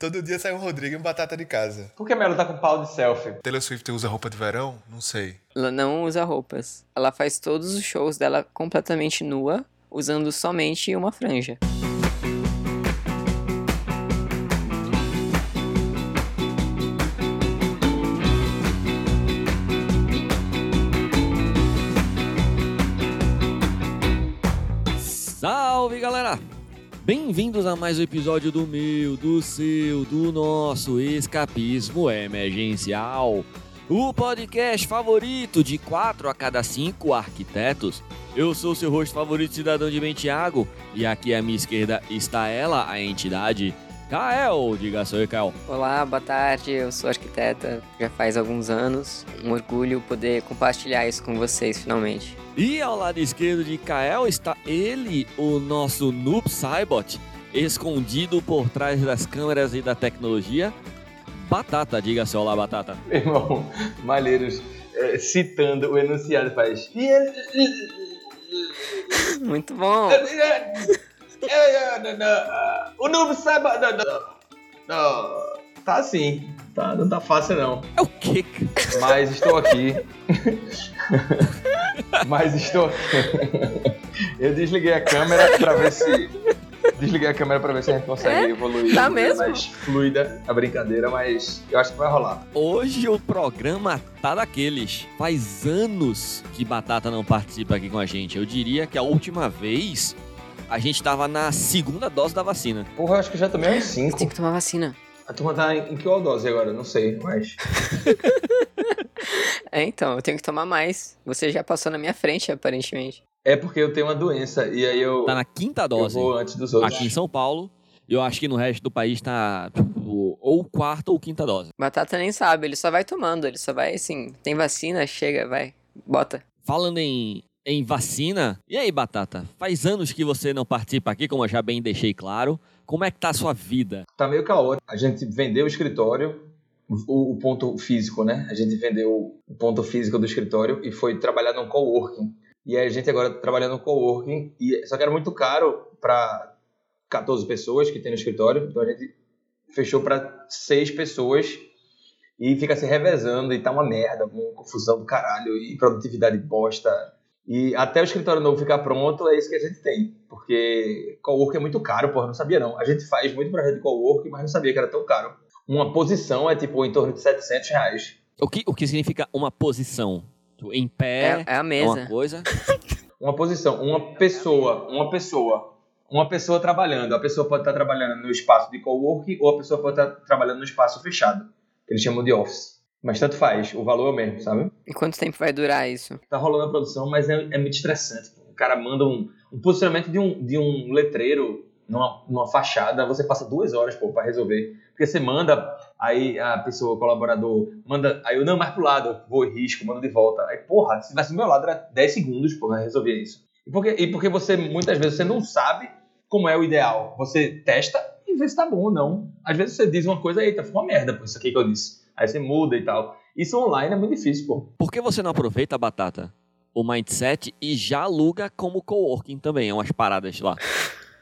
Todo dia sai um Rodrigo e um Batata de casa. Por que a Melo tá com pau de selfie? Taylor Swift usa roupa de verão? Não sei. Ela não usa roupas. Ela faz todos os shows dela completamente nua, usando somente uma franja. Bem-vindos a mais um episódio do meu, do seu, do nosso Escapismo Emergencial. O podcast favorito de 4 a cada 5 arquitetos. Eu sou seu host favorito, cidadão de bem Thiago, e aqui à minha esquerda está ela, a entidade Kael. Diga seu Kael. Olá, boa tarde. Eu sou arquiteta já faz alguns anos. Um orgulho poder compartilhar isso com vocês finalmente. E ao lado esquerdo de Kael está ele, o nosso Noob Cybot, escondido por trás das câmeras e da tecnologia. Batata, diga seu olá, Batata. Meu irmão, Malheiros é, citando o enunciado faz. Muito bom. O noob saiba. Não. Tá assim. Tá, não tá fácil não. É o quê? Mas estou aqui. Mas estou. Eu desliguei a câmera pra ver se. Desliguei a câmera pra ver se a gente consegue É? evoluir. Tá maneira mesmo? Mais fluida a brincadeira, mas eu acho que vai rolar. Hoje o programa tá daqueles. Faz anos que Batata não participa aqui com a gente. Eu diria que a última vez a gente tava na segunda dose da vacina. Porra, eu acho que já tomei uns Tem 5. que tomar vacina. A turma tá em, em que dose agora? Não sei, mas. É, então, eu tenho que tomar mais. Você já passou na minha frente, aparentemente. É porque eu tenho uma doença e aí eu, Tá na quinta eu dose. vou antes dos outros. Aqui em São Paulo. Eu acho que no resto do país tá tipo, ou quarta ou quinta dose. Batata nem sabe, ele só vai tomando, ele só vai assim, tem vacina, chega, vai, bota. Falando em, em vacina, e aí, Batata? Faz anos que você não participa aqui, como eu já bem deixei claro. Como é que tá a sua vida? Tá meio caótico. A gente vendeu o escritório, o, o ponto físico, né? A gente vendeu o ponto físico do escritório e foi trabalhar num coworking. E a gente agora tá trabalhando no coworking, e, só que era muito caro para 14 pessoas que tem no escritório, então a gente fechou para 6 pessoas e fica se revezando e tá uma merda, uma confusão do caralho e produtividade bosta. E até o escritório novo ficar pronto, é isso que a gente tem. Porque coworking é muito caro, porra, não sabia não. A gente faz muito projeto de coworking, mas não sabia que era tão caro. Uma posição é tipo em torno de 700 reais. O que, o que significa uma posição? Em pé, É, é a é mesa. uma coisa. Uma posição, uma pessoa, uma pessoa, uma pessoa trabalhando. A pessoa pode estar trabalhando no espaço de coworking ou a pessoa pode estar trabalhando no espaço fechado, que eles chamam de office. Mas tanto faz, o valor é o mesmo, sabe? E quanto tempo vai durar isso? Tá rolando a produção, mas é, é muito estressante. O cara manda um, um posicionamento de um, de um letreiro numa, numa fachada, você passa duas horas pô, pra resolver. Porque você manda, aí a pessoa, o colaborador, manda, aí eu não, mais pro lado, vou risco, mando de volta. Aí, porra, se tivesse do meu lado, era 10 segundos, pô, pra resolver isso. E porque, e porque você, muitas vezes, você não sabe como é o ideal. Você testa e vê se tá bom ou não. Às vezes você diz uma coisa, eita, ficou uma merda, pô, isso aqui que eu disse. Aí você muda e tal. Isso online é muito difícil, pô. Por que você não aproveita, Batata, o mindset e já aluga como coworking também? É umas paradas lá.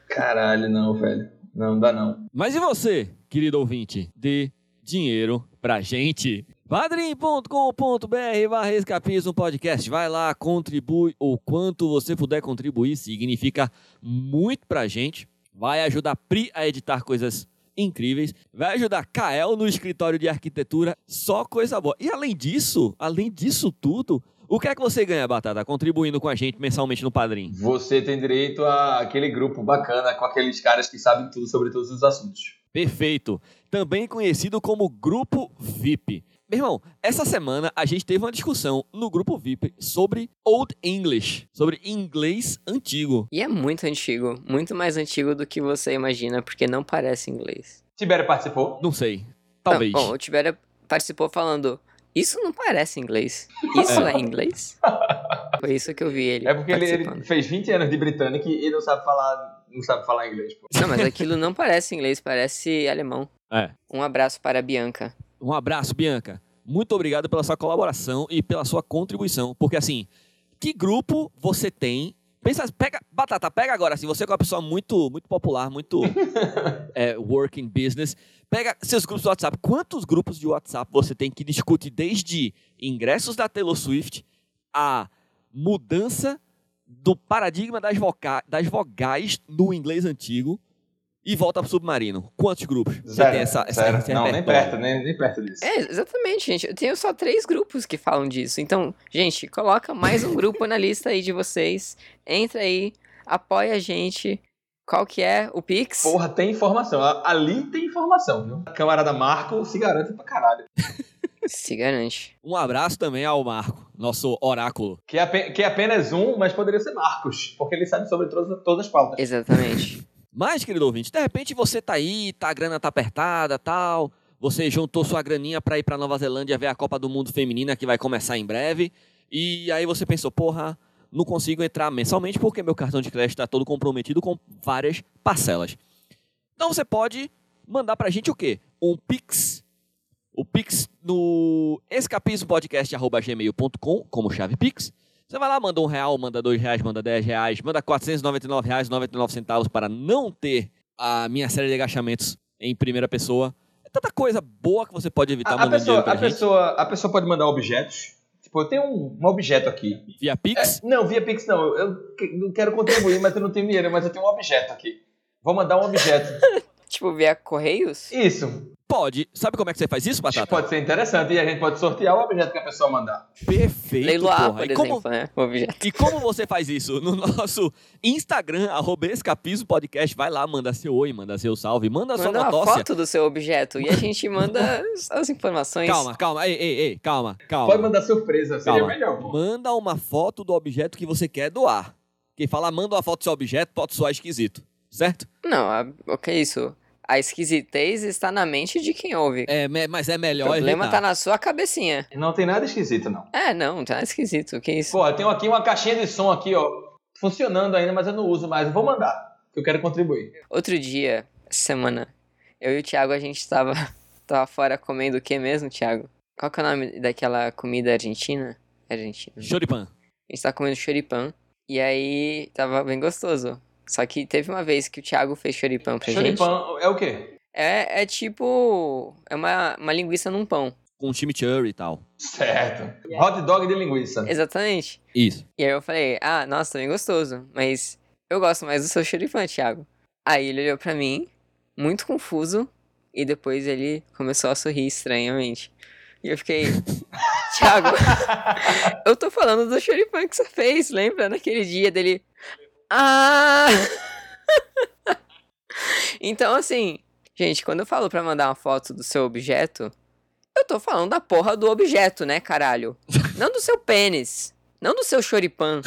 Caralho, não, velho. Não, dá não. Mas e você, querido ouvinte? Dê dinheiro pra gente. padrim.com.br barra escapismo podcast. Vai lá, contribui o quanto você puder contribuir. Significa muito pra gente. Vai ajudar a Pri a editar coisas incríveis. Vai ajudar Kael no escritório de arquitetura. Só coisa boa. E além disso, além disso tudo, o que é que você ganha, Batata, contribuindo com a gente mensalmente no Padrim? Você tem direito a aquele grupo bacana com aqueles caras que sabem tudo sobre todos os assuntos. Perfeito. Também conhecido como Grupo VIP. Meu irmão, essa semana a gente teve uma discussão no Grupo VIP sobre Old English, sobre inglês antigo. E é muito antigo, muito mais antigo do que você imagina, porque não parece inglês. Tibério participou? Não sei, talvez. Não, bom, o Tibério participou falando, isso não parece inglês. Isso é, inglês? Foi isso que eu vi ele É porque ele, ele fez 20 anos de britânico e não sabe falar, não sabe falar inglês, pô. Não, mas aquilo não parece inglês, parece alemão. É. Um abraço para a Bianca. Um abraço, Bianca. Muito obrigado pela sua colaboração e pela sua contribuição. Porque assim, que grupo você tem pensa, pega, Batata, pega agora, assim, você que é uma pessoa muito, muito popular, muito é, working business, pega seus grupos do WhatsApp. Quantos grupos de WhatsApp você tem que discute desde ingressos da Taylor Swift a mudança do paradigma das, voca das vogais no inglês antigo e volta pro submarino? Quantos grupos? Você Zero, tem essa, essa, zero. esse Não, nem perto, nem, nem perto disso. É, exatamente, gente. Eu tenho só três grupos que falam disso. Então, gente, coloca mais um grupo na lista aí de vocês. Entra aí, apoia a gente. Qual que é o Pix? Porra, tem informação. Ali tem informação, viu? A camarada Marco se garante pra caralho. Se garante. Um abraço também ao Marco, nosso oráculo. Que é, que é apenas um, mas poderia ser Marcos, porque ele sabe sobre todas, todas as pautas. Exatamente. Mas, querido ouvinte, de repente você tá aí, tá, a grana tá apertada tal, você juntou sua graninha pra ir pra Nova Zelândia ver a Copa do Mundo Feminina que vai começar em breve, e aí você pensou, porra, não consigo entrar mensalmente porque meu cartão de crédito tá todo comprometido com várias parcelas. Então você mandar pra gente o quê? Um Pix. O Pix no escapismopodcast.gmail.com, como chave Pix. Você vai lá, manda um real, manda dois reais, manda dez reais, manda 499 reais, 99 centavos para não ter a minha série de agachamentos em primeira pessoa. É tanta coisa boa que você pode evitar A, a pessoa, a, gente pessoa, a pessoa pode mandar objetos. Tipo, eu tenho um, um objeto aqui. via Pix. É, não, via Pix não. Eu, eu quero contribuir, mas eu não tenho dinheiro, mas eu tenho um objeto aqui. Vou mandar um objeto. tipo, via Correios? Isso. Pode. Sabe como é que você faz isso, Batata? pode ser interessante e a gente pode sortear o objeto que a pessoa mandar. Perfeito, Leiloar, porra. por E como, exemplo, né? O objeto. E como você faz isso? No nosso Instagram, arroba Escapismo Podcast. Vai lá, manda seu oi, manda seu salve, manda, sua Manda uma notócia. foto do seu objeto e a gente manda as- informações. Calma, calma, ei, ei, ei, calma, calma. Pode mandar surpresa, seria Calma. melhor, pô. Manda uma foto do objeto que você quer doar. Quem fala manda uma foto do seu objeto pode soar esquisito, certo? Não, o que é isso? A esquisitez está na mente de quem ouve. É, mas é o melhor problema evitar. tá na sua cabecinha. Não tem nada esquisito, não. É, não, tá esquisito. O que é isso? Pô, eu tenho aqui uma caixinha de som aqui, ó. Funcionando ainda, mas eu não uso mais. Eu vou mandar. Que eu quero contribuir. Outro dia, essa semana, eu e o Thiago, a gente tava, tava fora comendo o que mesmo, Thiago? Qual que é o nome daquela comida argentina? Argentina. Choripan. A gente tava comendo choripan. E aí, tava bem gostoso. Só que teve uma vez que o Thiago fez choripan pra gente. Choripan é o quê? É, é tipo... É uma, uma linguiça num pão. Com chimichurri e tal. Certo. Hot dog de linguiça. Exatamente. Isso. E aí eu falei, ah, nossa, também gostoso. Mas eu gosto mais do seu choripan, Thiago. Aí ele olhou pra mim, muito confuso. E depois ele começou a sorrir estranhamente. E eu fiquei, Thiago, eu tô falando do choripan que você fez, lembra? Naquele dia dele. Ah! então, assim, gente, quando eu falo pra mandar uma foto do seu objeto, eu tô falando da porra do objeto, né, caralho? Não do seu pênis. Não do seu choripan.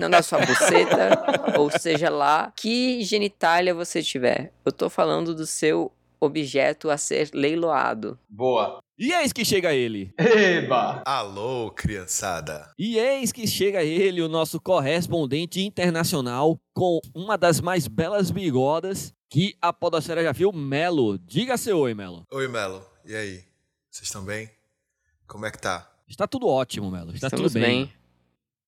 não da sua buceta. ou seja lá que genitália você tiver. Eu tô falando do seu objeto a ser leiloado. Boa. E eis que chega ele. Eba. Alô, criançada. E eis que chega ele, o nosso correspondente internacional, com uma das mais belas bigodas que a Podosfera já viu, Melo. Diga seu oi, Melo. Oi, Melo. E aí? Vocês estão bem? Como é que tá? Está tudo ótimo, Melo. Está Estamos tudo bem. bem.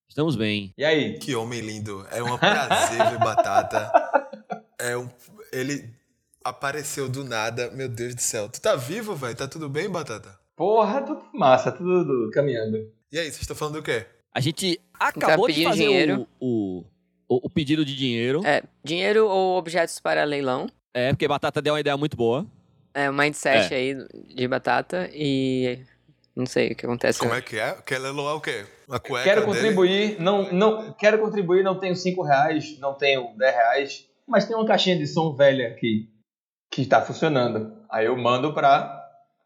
Estamos bem. E aí? Que homem lindo. É um prazer ver Batata. É um... Ele apareceu do nada. Meu Deus do céu. Tu tá vivo, velho? Tá tudo bem, Batata? Porra, tudo massa, tudo, tudo caminhando. E aí, vocês estão falando do quê? A gente acabou de fazer dinheiro. o, o, o, o pedido de dinheiro. É, dinheiro ou objetos para leilão. É, porque Batata deu uma ideia muito boa. É, o mindset aí de batata e. Não sei o que acontece. Como é que é? Quer leiloar o quê? Uma cueca Quero dele? contribuir, não, não, quero contribuir, não tenho 5 reais, não tenho 10 reais, mas tem uma caixinha de som velha aqui que está funcionando. Aí eu mando para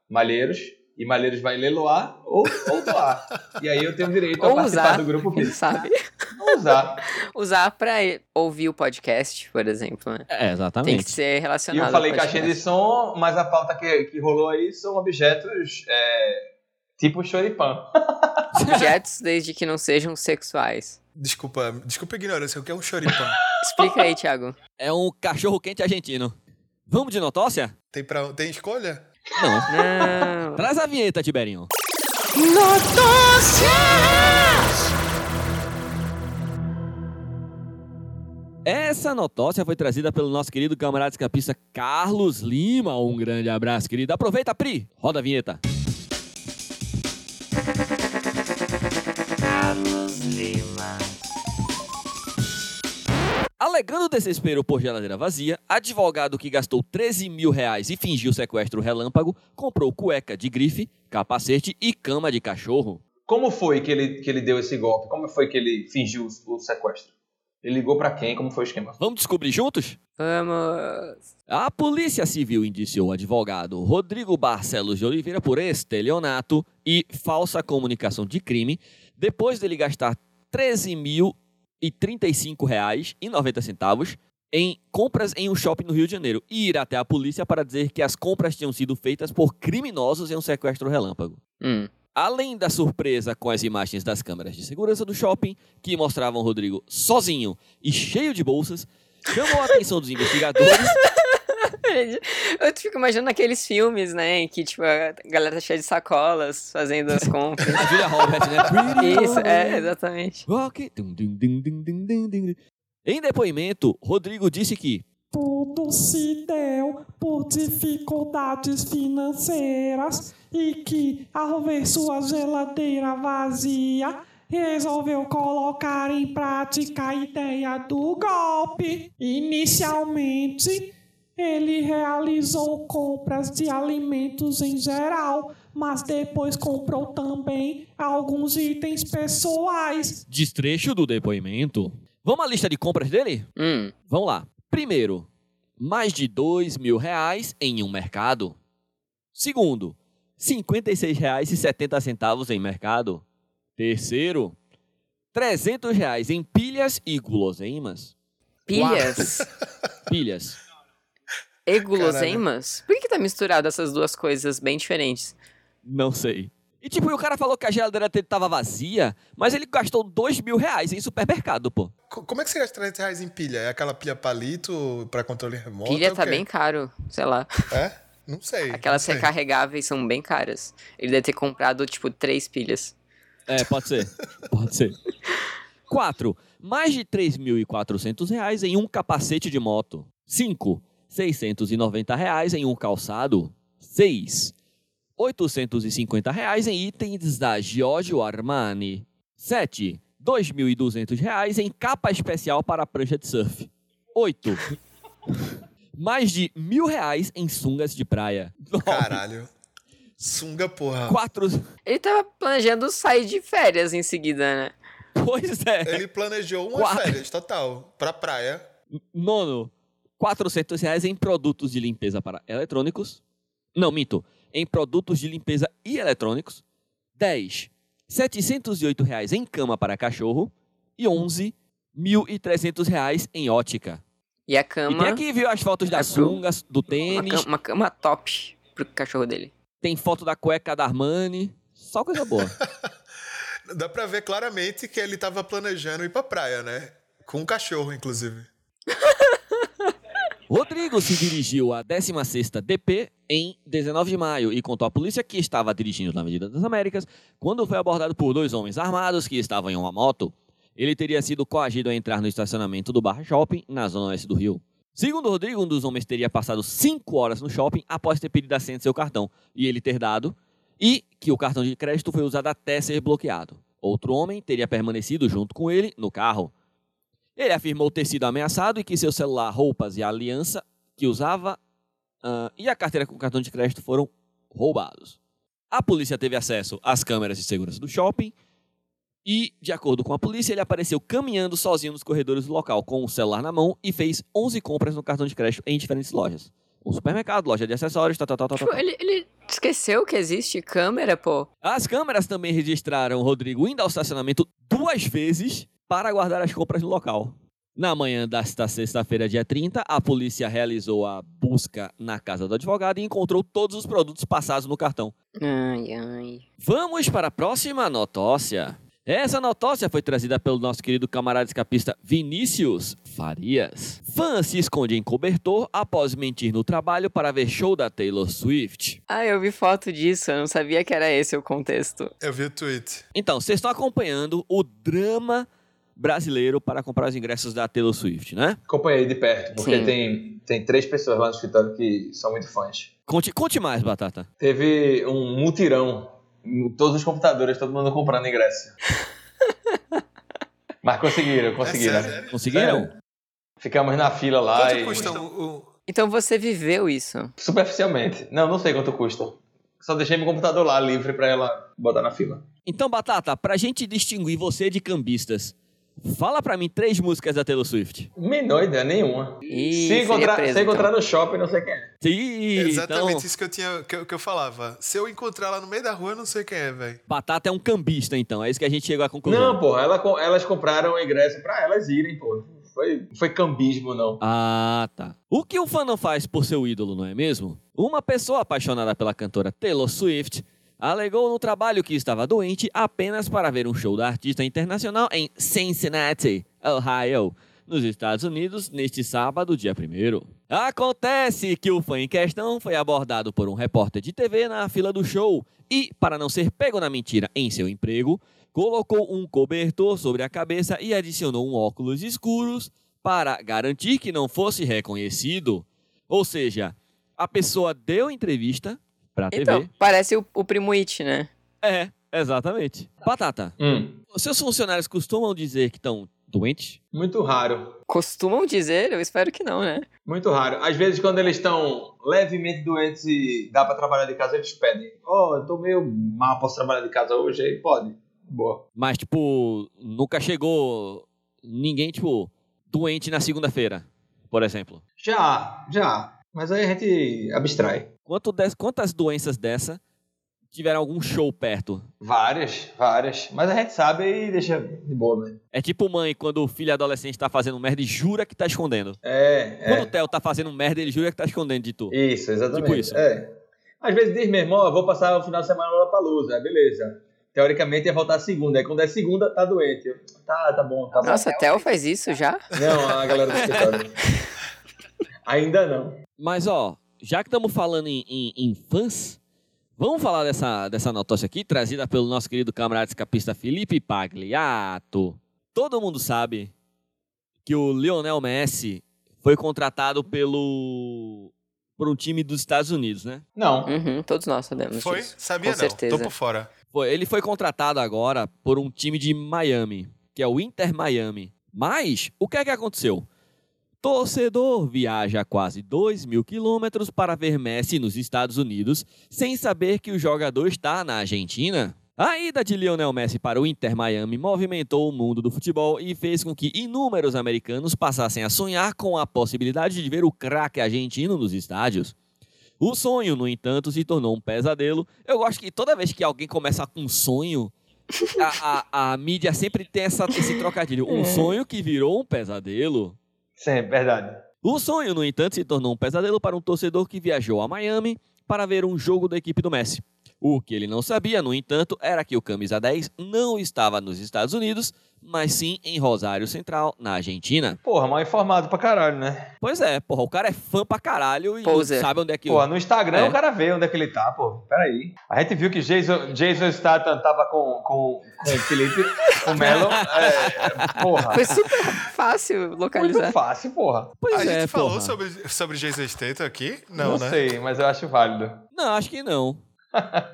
Malheiros e Malheiros vai leiloar ou, ou doar. E aí eu tenho direito a Ou participar usar, do grupo Pix. sabe? Ou usar. Usar pra ouvir o podcast, por exemplo, né? É, Tem exatamente. que ser E relacionado eu falei caixinha de som, mas a pauta que, que rolou aí são objetos é, tipo choripan. Objetos desde que não sejam sexuais. Desculpa, desculpa a ignorância. O que é um choripan? Explica aí, Thiago. É um cachorro quente argentino. Vamos de notócia? tem, pra... tem escolha? Não. Não. Traz a vinheta, Tiberinho. Essa notócia foi trazida pelo nosso querido camarada escapista Carlos Lima. Um grande abraço, querido. Aproveita, Pri. Roda a vinheta. Alegando desespero por geladeira vazia, advogado que gastou 13 mil reais e fingiu sequestro relâmpago, comprou cueca de grife, capacete e cama de cachorro. Como foi que ele, que ele deu esse golpe? Como foi que ele fingiu o, sequestro? Ele ligou pra quem? Como foi o esquema? Vamos descobrir juntos? Vamos. A Polícia Civil indiciou o advogado Rodrigo Barcelos de Oliveira por estelionato e falsa comunicação de crime depois dele gastar R$ 13.035,90 em compras em um shopping no Rio de Janeiro e ir até a polícia para dizer que as compras tinham sido feitas por criminosos em um sequestro relâmpago. Hum. Além da surpresa com as imagens das câmeras de segurança do shopping, que mostravam Rodrigo sozinho e cheio de bolsas, chamou a atenção dos investigadores Eu fico imaginando aqueles filmes, né? Em que, tipo, a galera tá cheia de sacolas fazendo as compras. A Julia Roberts, né? Isso, é, exatamente. Rock. Em depoimento, Rodrigo disse que Tudo se deu por dificuldades financeiras e que, ao ver sua geladeira vazia, resolveu colocar em prática a ideia do golpe. Inicialmente, ele realizou compras de alimentos em geral, mas depois comprou também alguns itens pessoais. Destrecho do depoimento. Vamos à lista de compras dele? Hum. Vamos lá. Primeiro, mais de dois mil reais em um mercado. Segundo, R$ 56,70 em mercado. Terceiro, 300 reais em pilhas e guloseimas. Pilhas Pilhas. E guloseimas? Por que, que tá misturado essas duas coisas bem diferentes? Não sei. E tipo, e o cara falou que a geladeira dele tava vazia, mas ele gastou dois mil reais em supermercado, pô. Co- Como é que você gasta 300 reais em pilha? É aquela pilha palito pra controle remoto? Pilha é o tá bem caro, sei lá. É? Não sei. Aquelas não sei. recarregáveis são bem caras. Ele deve ter comprado, tipo, três pilhas. É, pode ser. Pode ser. 4. Mais de 3.400 reais em um capacete de moto. 5. 690 reais em um calçado. 6. 850 reais em itens da Giorgio Armani. 7. 2.200 reais em capa especial para prancha de surf. 8. Mais de mil reais em sungas de praia. Caralho. Sunga, porra. 4. Ele tava planejando sair de férias em seguida, né? Pois é. Ele planejou uma Quatro. férias total pra praia. Nono, 400 reais em produtos de limpeza para eletrônicos. Não, minto. Em produtos de limpeza e eletrônicos. 10, 708 reais em cama para cachorro. E 11, 1.300 reais em ótica. E a E cama. tem aqui, viu, as fotos das É pro- sungas, do uma, tênis. cama uma cama top pro cachorro dele. Tem foto da cueca da Armani. Só coisa boa. Dá pra ver claramente que ele tava planejando ir pra praia, né? Com um cachorro, inclusive. Rodrigo se dirigiu à 16ª DP em 19 de maio e contou à polícia que estava dirigindo na Avenida das Américas quando foi abordado por dois homens armados que estavam em uma moto. Ele teria sido coagido a entrar no estacionamento do Barra Shopping, na zona oeste do Rio. Segundo Rodrigo, um dos homens teria passado 5 horas no shopping após ter pedido a senha de seu cartão e ele ter dado, e que o cartão de crédito foi usado até ser bloqueado. Outro homem teria permanecido junto com ele no carro. Ele afirmou ter sido ameaçado e que seu celular, roupas e a aliança que usava ah, e a carteira com cartão de crédito foram roubados. A polícia teve acesso às câmeras de segurança do shopping e, de acordo com a polícia, ele apareceu caminhando sozinho nos corredores do local com o celular na mão e fez 11 compras no cartão de crédito em diferentes lojas. Um supermercado, loja de acessórios, tal, tal, tal, tal, Tipo, tal. ele, ele esqueceu que existe câmera, pô. As câmeras também registraram o Rodrigo indo ao estacionamento duas vezes para guardar as compras no local. Na manhã desta sexta-feira, dia 30, a polícia realizou a busca na casa do advogado e encontrou todos os produtos passados no cartão. Ai, ai. Vamos para a próxima notócia. Essa notócia foi trazida pelo nosso querido camarada escapista Vinícius Farias. Fã se esconde em cobertor após mentir no trabalho para ver show da Taylor Swift. Ah, eu vi foto disso, eu não sabia que era esse o contexto. Eu vi o tweet. Então, vocês estão acompanhando o drama brasileiro para comprar os ingressos da Taylor Swift, né? Acompanhei de perto, porque Sim. tem, tem três pessoas lá no escritório que são muito fãs. Conte, conte mais, Batata. Teve um mutirão em todos os computadores, todo mundo comprando ingresso. Mas conseguiram, conseguiram. É sério? Conseguiram? Sério. Ficamos na fila lá Quanto e... custa o, o- Então você viveu isso. Superficialmente. Não, não sei quanto custa. Só deixei meu computador lá livre pra ela botar na fila. Então, Batata, pra gente distinguir você de cambistas, fala pra mim três músicas da Taylor Swift. Menor ideia nenhuma. Ih, se encontrar, preso, se encontrar então. no shopping, não sei quem é. Sim, Exatamente então, isso que eu, tinha, que, eu, que eu falava. Se eu encontrar lá no meio da rua, eu não sei quem é, velho. Batata é um cambista, então. É isso que a gente chegou à conclusão. Não, porra, ela, elas compraram o ingresso pra elas irem, pô. Foi, foi cambismo, não. Ah, tá. O que o fã não faz por seu ídolo, não é mesmo? Uma pessoa apaixonada pela cantora Taylor Swift alegou no trabalho que estava doente apenas para ver um show da artista internacional em Cincinnati, Ohio, nos Estados Unidos, neste sábado, dia 1 Acontece que o fã em questão foi abordado por um repórter de TV na fila do show e, para não ser pego na mentira em seu emprego, colocou um cobertor sobre a cabeça e adicionou um óculos escuros para garantir que não fosse reconhecido. Ou seja, a pessoa deu entrevista pra TV. Então, parece o, o Primo It, né? É, exatamente. Batata, Hum, os seus funcionários costumam dizer que estão doentes? muito raro. Costumam dizer, eu espero que não, né? Muito raro. Às vezes, quando eles estão levemente doentes e dá pra trabalhar de casa, eles pedem. Oh, eu tô meio mal, posso trabalhar de casa hoje? Aí pode. Boa. Mas, tipo, nunca chegou ninguém, tipo, doente na segunda-feira, por exemplo. Já, já. Mas aí a gente abstrai. Quanto des- quantas doenças dessa tiveram algum show perto? Várias, várias. Mas a gente sabe e deixa de boa, né? É tipo mãe quando o filho adolescente tá fazendo merda e jura que tá escondendo. É, Quando o é. Theo tá fazendo merda, ele jura que tá escondendo de tu. Isso, exatamente. Tipo isso. É. Às vezes diz mesmo, ó, vou passar o final de semana lá pra luz. Aí beleza. Teoricamente ia voltar segunda. Aí quando é segunda, tá doente. Eu, tá, tá bom, tá bom. Nossa, Theo faz isso já? Não, a galera do escritório. Ainda não. Mas, ó, já que estamos falando em, em, em fãs, vamos falar dessa, dessa notícia aqui, trazida pelo nosso querido camarada escapista Felipe Pagliato. Todo mundo sabe que o Lionel Messi foi contratado pelo por um time dos Estados Unidos, né? Não. Uhum, todos nós sabemos Foi? disso. Sabia Com não. certeza. Tô por fora. Foi, ele foi contratado agora por um time de Miami, que é o Inter Miami. Mas, o que é que aconteceu? Torcedor viaja quase 2 mil quilômetros para ver Messi nos Estados Unidos, sem saber que o jogador está na Argentina? A ida de Lionel Messi para o Inter Miami movimentou o mundo do futebol e fez com que inúmeros americanos passassem a sonhar com a possibilidade de ver o craque argentino nos estádios. O sonho, no entanto, se tornou um pesadelo. Eu gosto que toda vez que alguém começa com um sonho, a, a, a mídia sempre tem essa, esse trocadilho. Um sonho que virou um pesadelo. Sim, verdade. O sonho, no entanto, se tornou um pesadelo para um torcedor que viajou a Miami para ver um jogo da equipe do Messi. O que ele não sabia, no entanto, era que o camisa 10 não estava nos Estados Unidos, mas sim em Rosário Central, na Argentina. Porra, mal informado pra caralho, né? Pois é, porra, o cara é fã pra caralho e Poser. sabe onde é que... Porra, no Instagram É. o cara vê onde é que ele tá, pô. Peraí. A gente viu que Jason, Jason Statham tava com, com, com o Felipe, o Melo. É, porra. Foi super fácil Muito localizar. fácil, porra. Pois a é, gente falou porra. sobre, sobre Jason Statham aqui? Não, Não, né? sei, mas eu acho válido. Não, acho que não.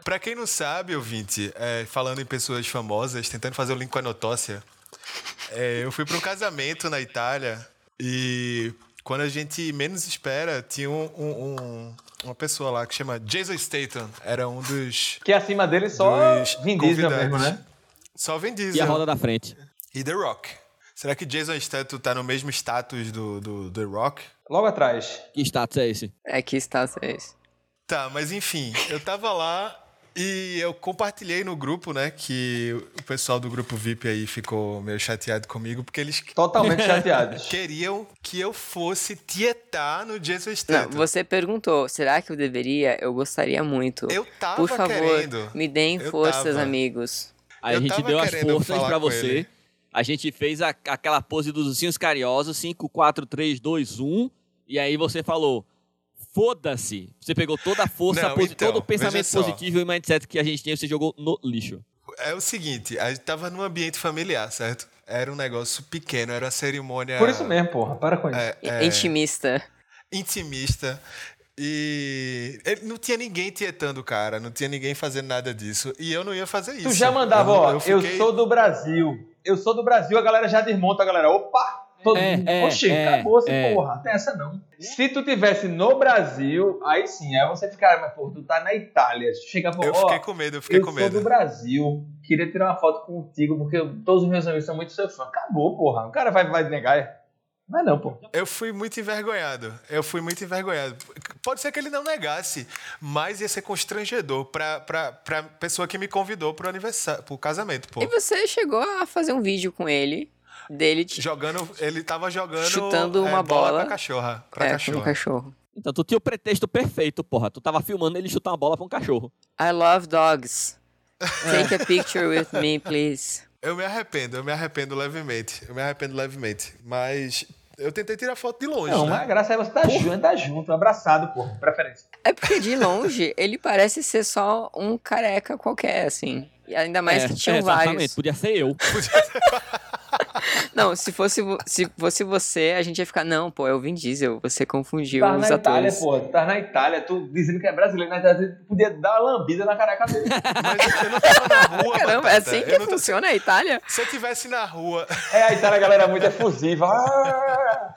Pra quem não sabe, ouvinte, é, falando em pessoas famosas, tentando fazer o link com a notócia, é, eu fui para um casamento na Itália e quando a gente menos espera, tinha um, um- um- uma pessoa lá que chama Jason Statham. Era um dos, Que acima dele só Vin Diesel mesmo, né? Só Vin Diesel. E a roda da frente? E The Rock. Será que Jason Statham tá no mesmo status do, do The Rock? Logo atrás. Que status é esse? É que está esse. Tá, mas enfim, eu tava lá e eu compartilhei no grupo, né, que o pessoal do grupo VIP aí ficou meio chateado comigo, porque eles Totalmente chateados. queriam que eu fosse tietar no Jason Não, Statham. você perguntou, será que eu deveria? Eu gostaria muito. Eu tava Por favor, querendo. me deem Eu forças, tava. amigos. Aí Eu a gente deu as forças com você. ele. A gente fez a- aquela pose dos ursinhos carinhosos, 5, 4, 3, 2, 1. E aí você falou, foda-se. Você pegou toda a força, Não, então, todo o pensamento positivo e mindset que a gente tinha, você jogou no lixo. É o seguinte, a gente tava num ambiente familiar, certo? Era um negócio pequeno, era uma cerimônia. Por isso mesmo, porra. Para com isso. é, é, Intimista. intimista. E ele- não tinha ninguém tietando o cara, não tinha ninguém fazendo nada disso. E eu não ia fazer isso. Tu já mandava, Eu- ó, eu eu, fiquei- sou do Brasil. Eu sou do Brasil, a galera já desmonta a galera. Opa! Todo É, mundo. é, Oxi, é, acabou essa é. porra. Não tem essa não. Se tu tivesse no Brasil, aí sim, aí você ficar, mas pô, tu tá na Itália. Chega pô, Eu fiquei com medo, eu fiquei eu com sou medo. do Brasil, queria tirar uma foto contigo, porque todos os meus amigos são muito seu fã. Acabou, porra. O cara vai, vai negar. é? Vai não, pô. Eu fui muito envergonhado. Eu fui muito envergonhado. Pode ser que ele não negasse, mas ia ser constrangedor pra, pra, pra pessoa que me convidou pro aniversário, pro casamento, pô. E você chegou a fazer um vídeo com ele, dele te Jogando, ele tava jogando Chutando é, uma bola. pra cachorra, pra é, cachorra. um cachorro. Então tu tinha o pretexto perfeito, porra. Tu tava filmando ele chutar uma bola pra um cachorro. I love dogs. Take a picture with me, please. Eu me arrependo, eu me arrependo levemente. Eu me arrependo levemente, mas eu tentei tirar foto de longe, Não, né? mas a graça é você tá junto, tá junto, abraçado, porra. Preferência. É porque de longe ele parece ser só um careca qualquer, assim. E ainda mais é, que tinham é, vários. Podia ser eu. Não, se fosse, se fosse você, a gente ia ficar, não, pô, é o Vin Diesel, você confundiu Tá os na Itália, atores. pô. Tá na Itália, tu dizendo que é brasileiro, na Itália, tu podia dar uma lambida na careca dele. Mas eu não tava na rua, Caramba, é assim que funciona a Itália? Se eu tivesse na rua, É, a Itália, a galera é muito efusiva. Ah!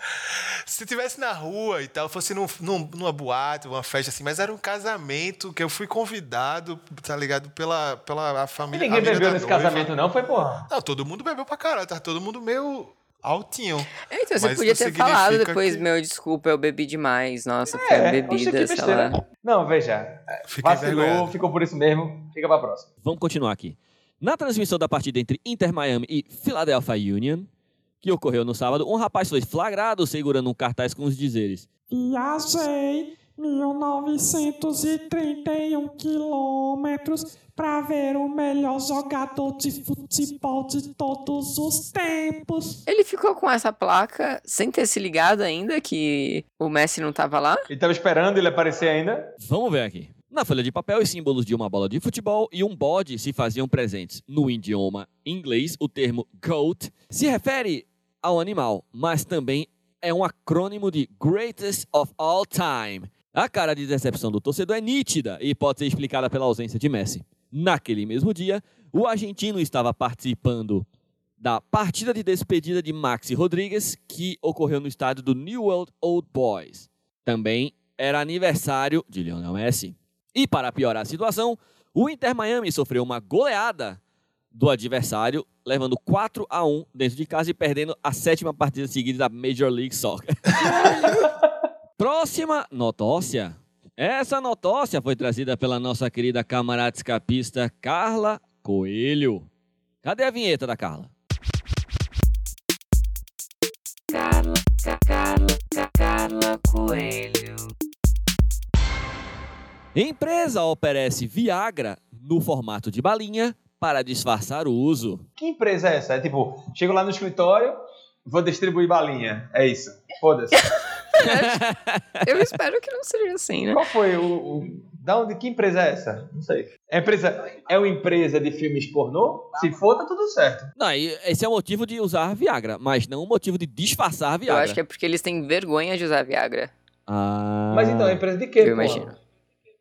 se eu tivesse na rua e tal, fosse num, num- numa boate, uma festa assim, mas era um casamento que eu fui convidado, tá ligado, pela, pela a E família. ninguém bebeu nesse noiva. casamento, não, foi, porra? Não, todo mundo bebeu pra caralho, tá todo mundo meio altinho. É, Então, você podia ter falado depois, que- meu, desculpa, eu bebi demais. Nossa, foi a É, bebida, sei lá. Não, veja. Fiquei Vacilou, ficou por isso mesmo. Fica pra próxima. Vamos continuar aqui. Na transmissão da partida entre Inter Miami e Philadelphia Union, que ocorreu no sábado, um rapaz foi flagrado segurando um cartaz com os dizeres: Viajei 1931 quilômetros para ver o melhor jogador de futebol de todos os tempos. Ele ficou com essa placa sem ter se ligado ainda que o Messi não tava lá? Ele tava esperando ele aparecer ainda. Vamos ver aqui. Na folha de papel, os símbolos de uma bola de futebol e um bode se faziam presentes. No idioma inglês, o termo GOAT se refere ao animal, mas também é um acrônimo de Greatest of All Time. A cara de decepção do torcedor é nítida e pode ser explicada pela ausência de Messi. Naquele mesmo dia, o argentino estava participando da partida de despedida de Maxi Rodrigues, que ocorreu no estádio do New World Old Boys. Também era aniversário de Lionel Messi. E para piorar a situação, o Inter Miami sofreu uma goleada do adversário, levando 4 a 1 dentro de casa e perdendo a sétima partida seguida da Major League Soccer. Próxima notócia. Essa notócia foi trazida pela nossa querida camarada escapista Carla Coelho. Cadê a vinheta da Carla? Carla, Carla, Carla Coelho. Empresa oferece Viagra no formato de balinha para disfarçar o uso. Que empresa é essa? É tipo, chego lá no escritório, vou distribuir balinha. É isso. Foda-se. Eu espero que não seja assim, né? Qual foi o, o- Da onde? Que empresa é essa? Não sei. É, empresa, é uma empresa de filmes pornô? Se for, tá tudo certo. Não, esse é o motivo de usar Viagra, mas não o motivo de disfarçar Eu Viagra. acho que é porque eles têm vergonha de usar Viagra. Ah. Mas então, é empresa de quê? Eu porra? imagino.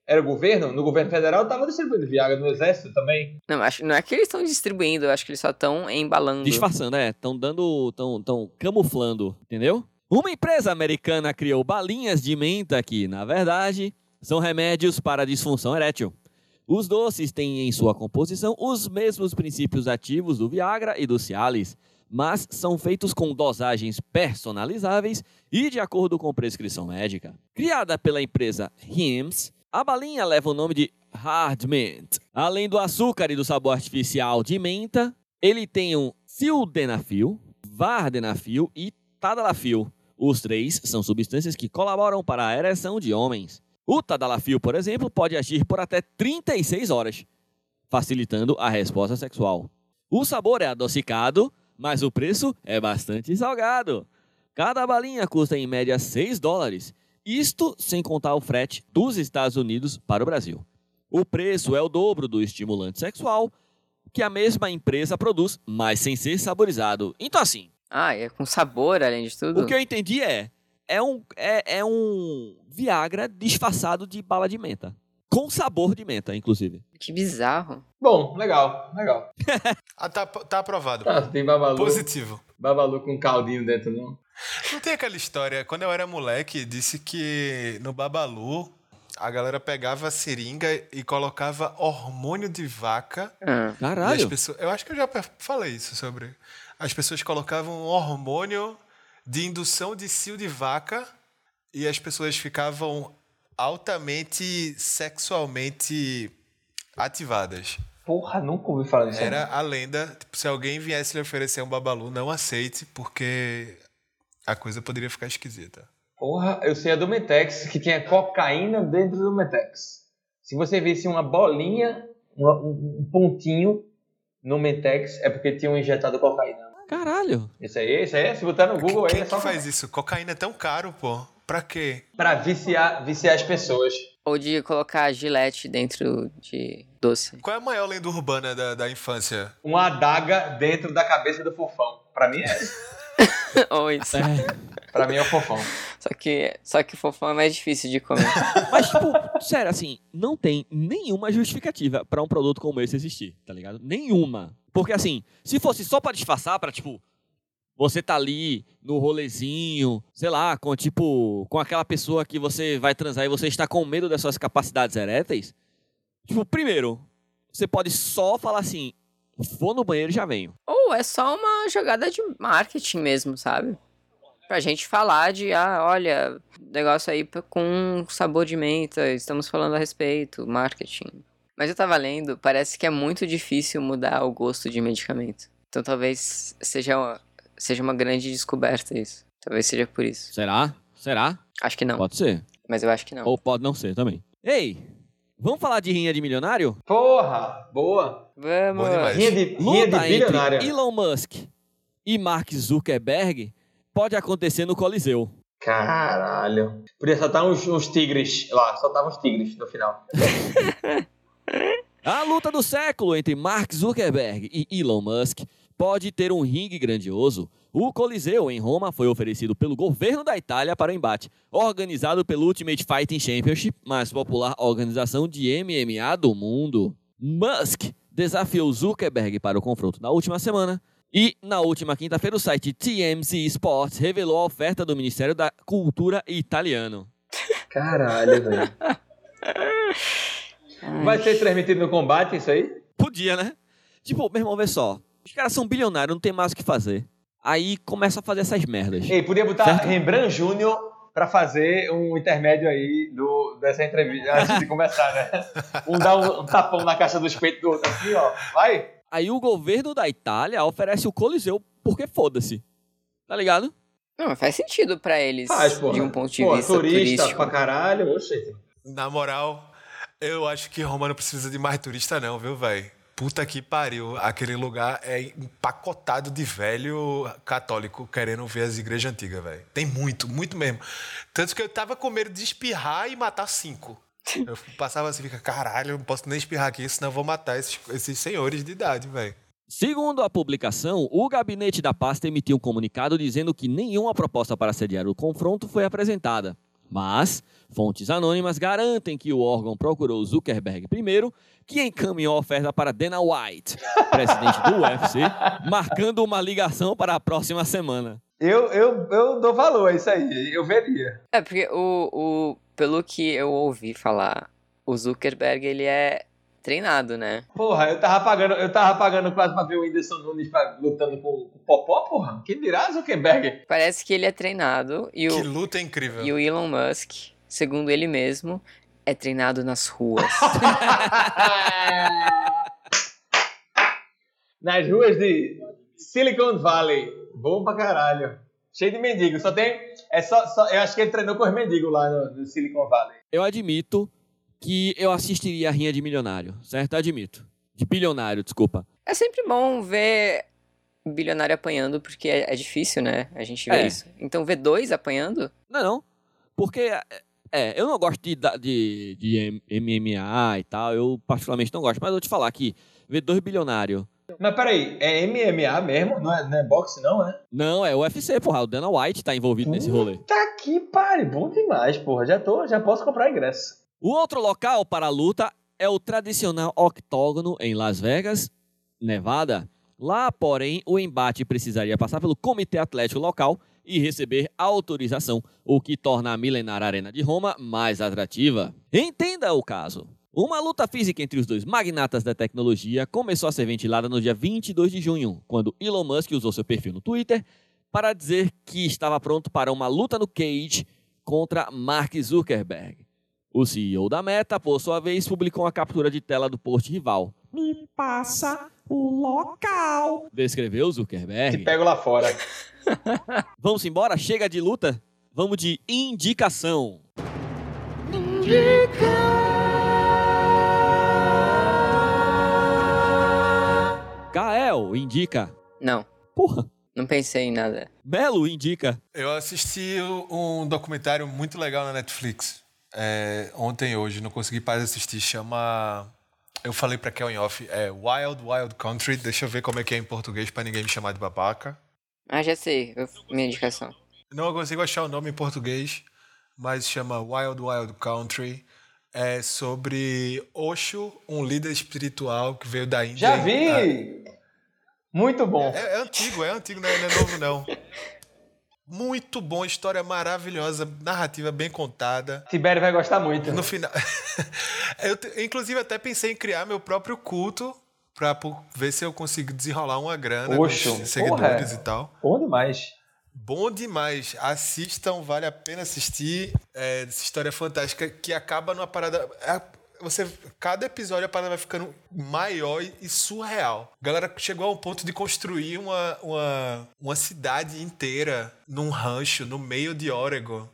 Era o governo? No governo federal tava distribuindo Viagra no exército também. Não, acho, não é que eles estão distribuindo, eu acho que eles só estão embalando. Disfarçando, é. Estão dando. Estão tão camuflando, entendeu? Uma empresa americana criou balinhas de menta que, na verdade, são remédios para disfunção erétil. Os doces têm em sua composição os mesmos princípios ativos do Viagra e do Cialis, mas são feitos com dosagens personalizáveis e de acordo com prescrição médica. Criada pela empresa Hims, a balinha leva o nome de Hard Mint. Além do açúcar e do sabor artificial de menta, ele tem um sildenafil, vardenafil e tadalafil. Os três são substâncias que colaboram para a ereção de homens. O tadalafil, por exemplo, pode agir por até 36 horas, facilitando a resposta sexual. O sabor é adocicado, mas o preço é bastante salgado. Cada balinha custa em média 6 dólares, isto sem contar o frete dos Estados Unidos para o Brasil. O preço é o dobro do estimulante sexual, que a mesma empresa produz, mas sem ser saborizado. Então, assim, Ah, é com sabor, além de tudo. o que eu entendi é, é um, é, é um Viagra disfarçado de bala de menta. Com sabor de menta, inclusive. Que bizarro. Bom, legal, legal. Ah, tá, tá aprovado. Tá, tem babalu. Positivo. Babalu com caldinho dentro, não? Não tem aquela história, quando eu era moleque, disse que no Babalu a galera pegava a seringa e colocava hormônio de vaca. Ah, Caralho. pessoas, eu acho que eu já falei isso sobre. As pessoas colocavam um hormônio de indução de cio de vaca e as pessoas ficavam altamente sexualmente ativadas. Porra, nunca ouvi falar disso. Era a lenda, tipo, se alguém viesse lhe oferecer um babalu, não aceite, porque a coisa poderia ficar esquisita. Porra, eu sei a do Metex, que tinha cocaína dentro do Metex. Se você visse uma bolinha, um pontinho no Metex, é porque tinham injetado cocaína. Caralho. Isso aí, isso aí, se botar no Google aí, Quem é só que faz isso? Cocaína é tão caro, pô. Pra quê? pra viciar, viciar as pessoas. Ou de colocar gilete dentro de doce. Qual é a maior lenda urbana da, da infância? Uma adaga dentro da cabeça do fofão. Pra mim é. Ou isso. Pra mim é o fofão. Só que, só que fofão é mais difícil de comer. Mas, tipo, sério, assim, não tem nenhuma justificativa pra um produto como esse existir, tá ligado? Nenhuma. Porque, assim, se fosse só pra disfarçar, pra, tipo, você tá ali no rolezinho, sei lá, com, tipo, com aquela pessoa que você vai transar e você está com medo das suas capacidades eréteis, tipo, primeiro, você pode só falar assim, vou no banheiro e já venho. Ou é só uma jogada de marketing mesmo, sabe? Pra gente falar de, ah, olha, negócio aí com sabor de menta, estamos falando a respeito, marketing. Mas eu tava lendo, parece que é muito difícil mudar o gosto de medicamento. Então talvez seja uma, seja uma grande descoberta isso. Talvez seja por isso. Será? Será? Acho que não, Pode ser. mas eu acho que não. Ou pode não ser também. Ei, vamos falar de rinha de milionário? Porra, boa. Vamos! Rinha de, rinha de Luta entre Elon Musk e Mark Zuckerberg pode acontecer no Coliseu. Caralho. Podia soltar uns, uns tigres lá. Soltava uns tigres no final. A luta do século entre Mark Zuckerberg e Elon Musk pode ter um ringue grandioso. O Coliseu em Roma foi oferecido pelo governo da Itália para o embate, organizado pelo Ultimate Fighting Championship, mais popular organização de MMA do mundo. Musk desafiou Zuckerberg para o confronto na última semana e, na última quinta-feira, o site TMZ Sports revelou a oferta do Ministério da Cultura italiano. Caralho, velho. Vai ser transmitido no combate isso aí? Podia, né? Tipo, meu irmão, vê só. Os caras são bilionários, não tem mais o que fazer. Aí começa a fazer essas merdas. Ei, podia botar Certo. Rembrandt Júnior pra fazer um intermédio aí do, dessa entrevista, antes de começar, né? Um dar um, um tapão na caixa dos peitos do outro, assim, ó. Vai. Aí o governo da Itália oferece o Coliseu porque foda-se. Tá ligado? Não, mas faz sentido pra eles, Faz, porra. de um ponto de Pô, vista turista turístico. pra caralho, oxe. Na moral, eu acho que Roma não precisa de mais turista, não, viu, velho? Puta que pariu. Aquele lugar é empacotado de velho católico querendo ver as igrejas antigas, velho. Tem muito, muito mesmo. Tanto que eu tava com medo de espirrar e matar cinco. Eu passava assim, fica, caralho, eu não posso nem espirrar aqui, senão eu vou matar esses, esses senhores de idade, velho. Segundo a publicação, o gabinete da pasta emitiu um comunicado dizendo que nenhuma proposta para sediar o confronto foi apresentada. Mas fontes anônimas garantem que o órgão procurou Zuckerberg primeiro, que encaminhou a oferta para Dana White, presidente do UFC, marcando uma ligação para a próxima semana. Eu, eu, eu dou valor a isso aí, eu veria. É, porque o, o. Pelo que eu ouvi falar, o Zuckerberg, ele é treinado, né? Porra, eu tava pagando, eu tava pagando quase pra ver o Whindersson Nunes pra- lutando com o Popó, porra. Quem dirá Zuckerberg? Parece que ele é treinado e Que o, luta incrível. e o Elon Musk, segundo ele mesmo, é treinado nas ruas. Nas ruas de Silicon Valley. Bom pra caralho. Cheio de mendigo. Só tem. É só, só- eu acho que ele treinou com os mendigos lá no, no Silicon Valley. Eu admito que eu assistiria a rinha de milionário, certo? Admito. De bilionário, desculpa. é sempre bom ver bilionário apanhando, porque é, é difícil, né? A gente vê É. isso. Então ver dois apanhando, Não, não. Porque é, É, eu não gosto de, de, de MMA e tal, eu particularmente não gosto, mas eu vou te falar que ver dois bilionários. Mas peraí, é MMA mesmo? Não é, não é boxe, não, é? Não, é UFC, porra. O Dana White tá envolvido nesse rolê. Tá que pare, bom demais, porra. Já, tô, já posso comprar ingresso. O outro local para a luta é o tradicional octógono em Las Vegas, Nevada. Lá, porém, o embate precisaria passar pelo comitê atlético local e receber autorização, o que torna a milenária Arena de Roma mais atrativa. Entenda o caso. Uma luta física entre os dois magnatas da tecnologia começou a ser ventilada no dia 22 de junho, quando Elon Musk usou seu perfil no Twitter para dizer que estava pronto para uma luta no cage contra Mark Zuckerberg. O CEO da Meta, por sua vez, publicou uma captura de tela do post rival. Me passa o local. Descreveu Te Zuckerberg. pego lá fora. Vamos embora? Chega de luta? Vamos de indicação. Kael indica. Não, Porra. não pensei em nada. Belo indica. Eu assisti um documentário muito legal na Netflix. é, ontem e hoje, não consegui mais assistir. Chama. Eu falei pra Kel em off. É Wild Wild Country. Deixa eu ver como é que é em português pra ninguém me chamar de babaca. Ah, já sei, eu- minha indicação. Não consigo achar o nome em português, mas chama Wild Wild Country. É sobre Osho, um líder espiritual que veio da Índia. Já Ah, vi! Muito bom. É, é antigo, é antigo, não é, não é novo não. Muito bom, história maravilhosa, narrativa bem contada. Tibério vai gostar muito. No final. eu, inclusive, até pensei em criar meu próprio culto pra ver se eu consigo desenrolar uma grana Oxo, com seguidores porra. e tal. Bom demais. Bom demais. Assistam, vale a pena assistir. É, essa história fantástica que acaba numa parada. é, você, cada episódio a parada vai ficando maior e, surreal. A galera chegou a um ponto de construir uma, uma, uma cidade inteira num rancho no meio de Oregon,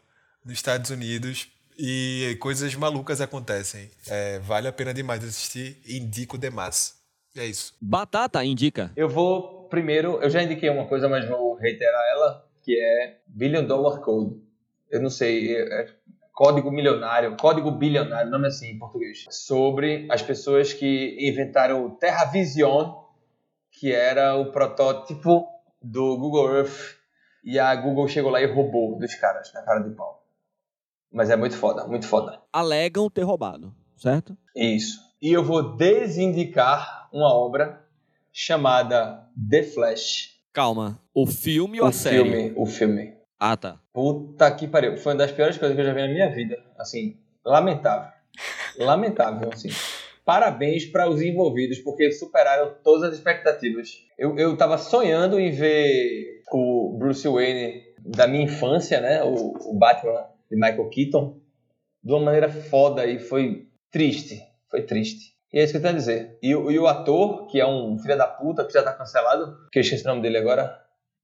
nos Estados Unidos. E coisas malucas acontecem. É, vale a pena demais assistir. Indico demais. É isso. Batata indica. Eu vou primeiro, eu já indiquei uma coisa, mas vou reiterar ela, que é Billion Dollar Code. Eu não sei, é, é código milionário, código bilionário, nome assim em português. Sobre as pessoas que inventaram o TerraVision, que era o protótipo do Google Earth, e a Google chegou lá e roubou dos caras, na cara de pau. Mas é muito foda, muito foda. Alegam ter roubado, certo? Isso. E eu vou desindicar uma obra chamada The Flash. Calma. O filme ou o a série? filme, o filme. Ah, tá. Puta que pariu. Foi uma das piores coisas que eu já vi na minha vida. Assim, lamentável. Lamentável, assim. Parabéns para os envolvidos, porque superaram todas as expectativas. Eu, eu tava sonhando em ver o Bruce Wayne da minha infância, né? O, o Batman de Michael Keaton, de uma maneira foda e foi triste. Foi triste. E é isso que eu tenho a dizer. E, o- e o ator, que é um filho da puta, que já tá cancelado, que eu esqueci o nome dele agora,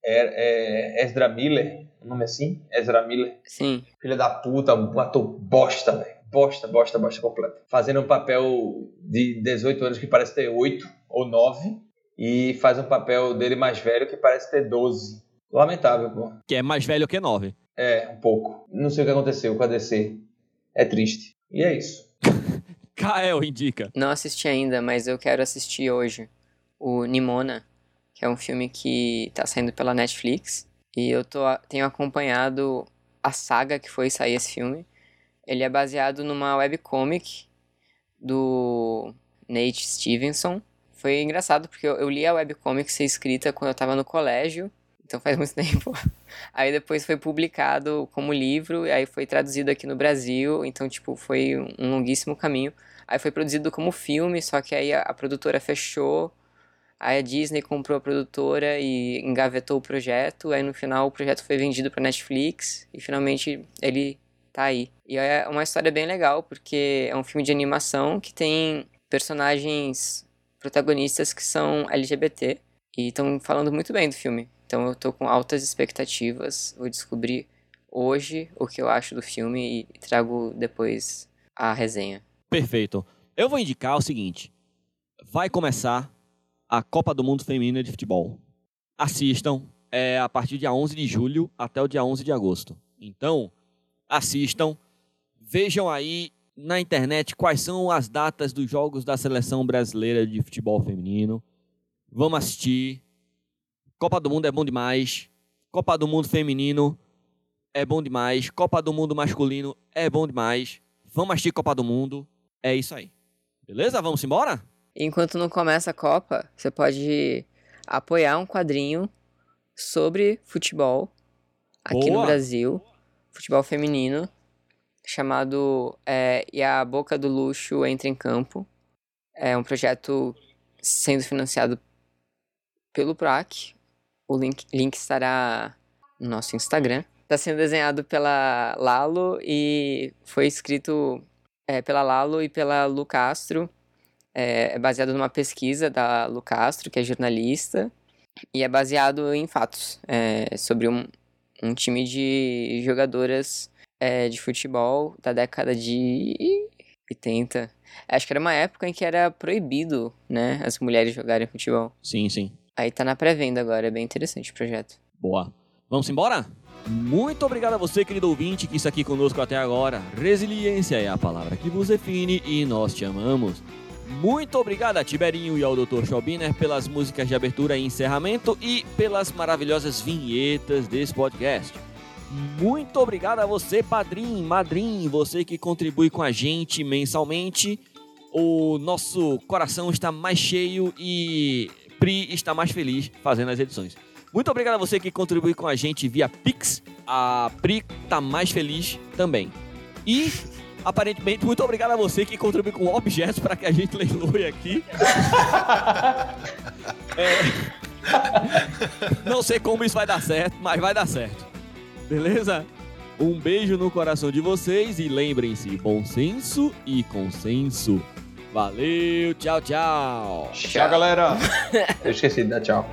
é, é Ezra Miller, o nome é assim? Ezra Miller. Sim. Filho da puta, um ator bosta, velho. Bosta, bosta, bosta completa. Fazendo um papel de 18 anos que parece ter 8 ou 9. E faz um papel dele mais velho que parece ter 12. Lamentável, pô. Que é mais velho que nove. É, um pouco. Não sei o que aconteceu com a DC. É triste. E é isso. Kael indica. Não assisti ainda, mas eu quero assistir hoje o Nimona, que é um filme que tá saindo pela Netflix. E eu tô, tenho acompanhado a saga que foi sair esse filme. Ele é baseado numa webcomic do Nate Stevenson. Foi engraçado porque eu, eu li a webcomic ser escrita quando eu tava no colégio, então faz muito tempo. Aí depois foi publicado como livro, e aí foi traduzido aqui no Brasil, então tipo foi um- um longuíssimo caminho. Aí foi produzido como filme, só que aí a, a produtora fechou. Aí a Disney comprou a produtora e engavetou o projeto. Aí no final o projeto foi vendido pra Netflix e finalmente ele tá aí. E é uma história bem legal porque é um filme de animação que tem personagens protagonistas que são LGBT e estão falando muito bem do filme. Então eu tô com altas expectativas. Vou descobrir hoje o que eu acho do filme e trago depois a resenha. Perfeito. Eu vou indicar o seguinte: vai começar a Copa do Mundo Feminina de Futebol. Assistam, é a partir do dia 11 de julho até o dia 11 de agosto. Então, assistam, vejam aí na internet quais são as datas dos jogos da seleção brasileira de futebol feminino. Vamos assistir. Copa do Mundo é bom demais. Copa do Mundo feminino é bom demais. Copa do Mundo masculino é bom demais. Vamos assistir Copa do Mundo. É isso aí. Beleza? Vamos embora? Enquanto não começa a Copa, você pode apoiar um quadrinho sobre futebol aqui Boa. no Brasil, futebol feminino, chamado é, E a Boca do Luxo Entra em Campo. É um projeto sendo financiado pelo PRAC. O link, link estará no nosso Instagram. Está sendo desenhado pela Lalo e foi escrito é, pela Lalo e pela Lu Castro. É, é baseado numa pesquisa da Lu Castro, que é jornalista, e é baseado em fatos é, sobre um, um time de jogadoras é, de futebol da década de 80. Acho que era uma época em que era proibido, né, as mulheres jogarem futebol. Sim, sim. Aí tá na pré-venda agora, é bem interessante o projeto. Boa. Vamos embora? Muito obrigado a você, querido ouvinte, que está aqui conosco até agora. Resiliência é a palavra que vos define e nós te amamos. Muito obrigado a Tiberinho e ao Dr. Schobiner pelas músicas de abertura e encerramento e pelas maravilhosas vinhetas desse podcast. Muito obrigado a você, padrinho, madrinho, você que contribui com a gente mensalmente. O nosso coração está mais cheio e Pri está mais feliz fazendo as edições. Muito obrigado a você que contribui com a gente via Pix. A Pri está mais feliz também. E, aparentemente, muito obrigado a você que contribui com objetos para que a gente leiloe aqui. É, Não sei como isso vai dar certo, mas vai dar certo. Beleza? Um beijo no coração de vocês e lembrem-se, bom senso e consenso. Valeu, tchau, tchau. Tchau, galera. Eu esqueci de dar tchau.